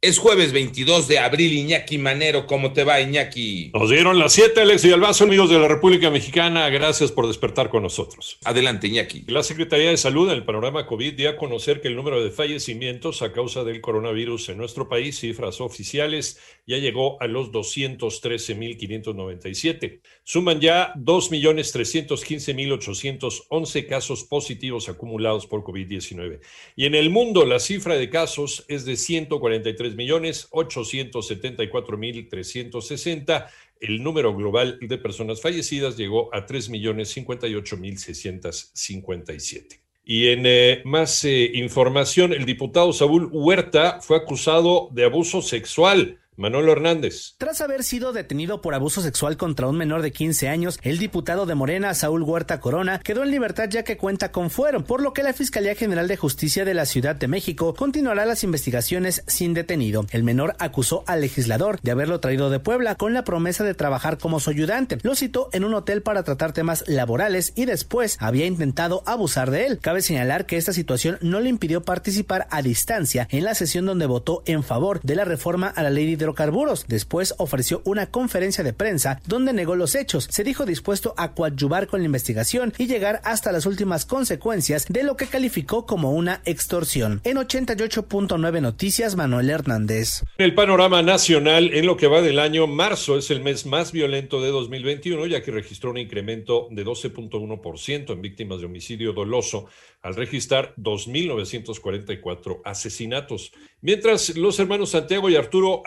Es jueves 22 de abril, Iñaki Manero. ¿Cómo te va, Iñaki? Nos dieron las 7, Alex y Albazo, amigos de la República Mexicana. Gracias por despertar con nosotros. Adelante, Iñaki. La Secretaría de Salud en el panorama COVID dio a conocer que el número de fallecimientos a causa del coronavirus en nuestro país, cifras oficiales, ya llegó a los 213.597. Suman ya 2.315.811 casos positivos acumulados por COVID-19. Y en el mundo, la cifra de casos es de 143 millones 874 mil 360. El número global de personas fallecidas llegó a 3 millones 58 mil 657. Y en eh, más eh, información, el diputado Saúl Huerta fue acusado de abuso sexual Manolo Hernández. Tras haber sido detenido por abuso sexual contra un menor de 15 años, el diputado de Morena, Saúl Huerta Corona, quedó en libertad ya que cuenta con fuero, por lo que la Fiscalía General de Justicia de la Ciudad de México continuará las investigaciones sin detenido. El menor acusó al legislador de haberlo traído de Puebla con la promesa de trabajar como su ayudante. Lo citó en un hotel para tratar temas laborales y después había intentado abusar de él. Cabe señalar que esta situación no le impidió participar a distancia en la sesión donde votó en favor de la reforma a la ley de hidrocarburos. Después ofreció una conferencia de prensa donde negó los hechos. Se dijo dispuesto a coadyuvar con la investigación y llegar hasta las últimas consecuencias de lo que calificó como una extorsión. En 88.9 Noticias, Manuel Hernández. El panorama nacional, en lo que va del año, marzo es el mes más violento de 2021, ya que registró un incremento de 12.1% en víctimas de homicidio doloso al registrar 2.944 asesinatos. Mientras los hermanos Santiago y Arturo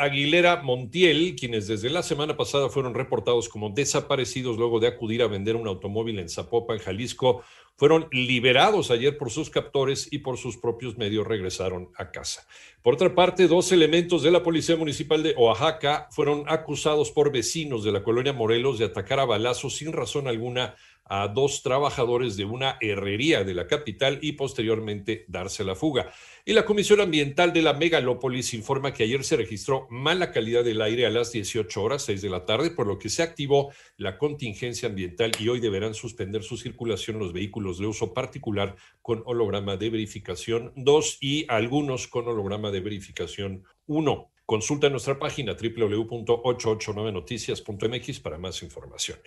Montiel, quienes desde la semana pasada fueron reportados como desaparecidos luego de acudir a vender un automóvil en Zapopan, Jalisco, fueron liberados ayer por sus captores y por sus propios medios regresaron a casa. Por otra parte, dos elementos de la Policía Municipal de Oaxaca fueron acusados por vecinos de la colonia Morelos de atacar a balazos sin razón alguna a dos trabajadores de una herrería de la capital y posteriormente darse la fuga. Y la Comisión Ambiental de la Megalópolis informa que ayer se registró mala calidad del aire a las 18 horas, 6 de la tarde, por lo que se activó la contingencia ambiental y hoy deberán suspender su circulación los vehículos de uso particular con holograma de verificación 2 y algunos con holograma de verificación 1. Consulta nuestra página www.889noticias.mx para más información.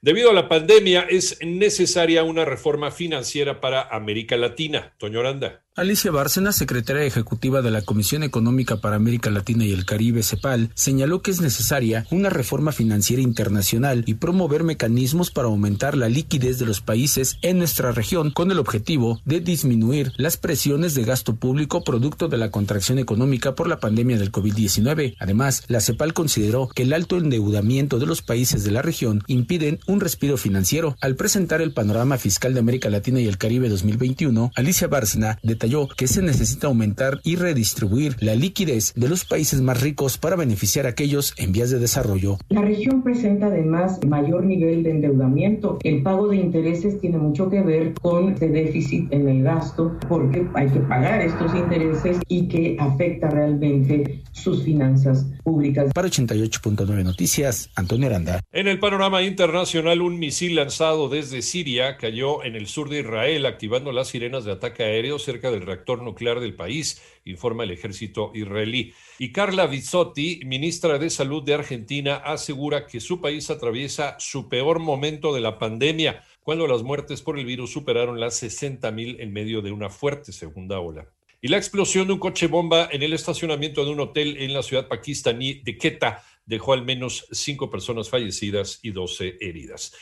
Debido a la pandemia, es necesaria una reforma financiera para América Latina. Toño Aranda. Alicia Bárcena, secretaria ejecutiva de la Comisión Económica para América Latina y el Caribe, CEPAL, señaló que es necesaria una reforma financiera internacional y promover mecanismos para aumentar la liquidez de los países en nuestra región con el objetivo de disminuir las presiones de gasto público producto de la contracción económica por la pandemia del COVID-19. Además, la CEPAL consideró que el alto endeudamiento de los países de la región impiden un respiro financiero. Al presentar el panorama fiscal de América Latina y el Caribe 2021, Alicia Bárcena detalló que se necesita aumentar y redistribuir la liquidez de los países más ricos para beneficiar a aquellos en vías de desarrollo. La región presenta además mayor nivel de endeudamiento. El pago de intereses tiene mucho que ver con el déficit en el gasto porque hay que pagar estos intereses y que afecta realmente sus finanzas públicas. Para 88.9 Noticias, Antonio Aranda. En el panorama internacional, un misil lanzado desde Siria cayó en el sur de Israel, activando las sirenas de ataque aéreo cerca del reactor nuclear del país, informa el ejército israelí. Y Carla Bizzotti, ministra de Salud de Argentina, asegura que su país atraviesa su peor momento de la pandemia, cuando las muertes por el virus superaron las 60 mil en medio de una fuerte segunda ola y la explosión de un coche bomba en el estacionamiento de un hotel en la ciudad pakistaní de Quetta dejó al menos cinco personas fallecidas y doce heridas.